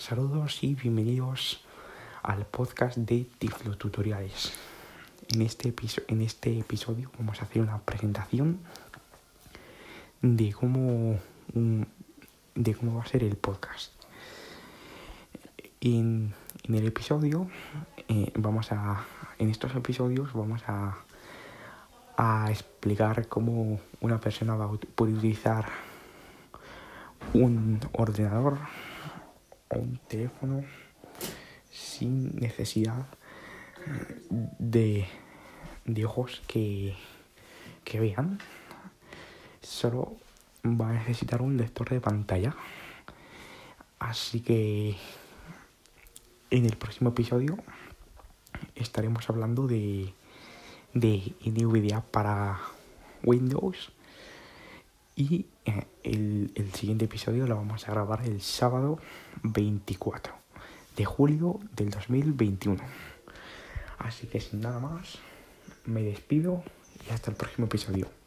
Saludos y bienvenidos al podcast de Tiflo Tutoriales. En este, en este episodio vamos a hacer una presentación de cómo, de cómo va a ser el podcast. En, el episodio eh, vamos a en estos episodios vamos a explicar cómo una persona va poder utilizar un ordenador un teléfono sin necesidad de, de ojos que, que vean. Solo va a necesitar un lector de pantalla. Así que en el próximo episodio estaremos hablando de de NVIDIA para Windows. Y eh, el, el siguiente episodio lo vamos a grabar el sábado 24 de julio del 2021. Así que sin nada más, me despido y hasta el próximo episodio.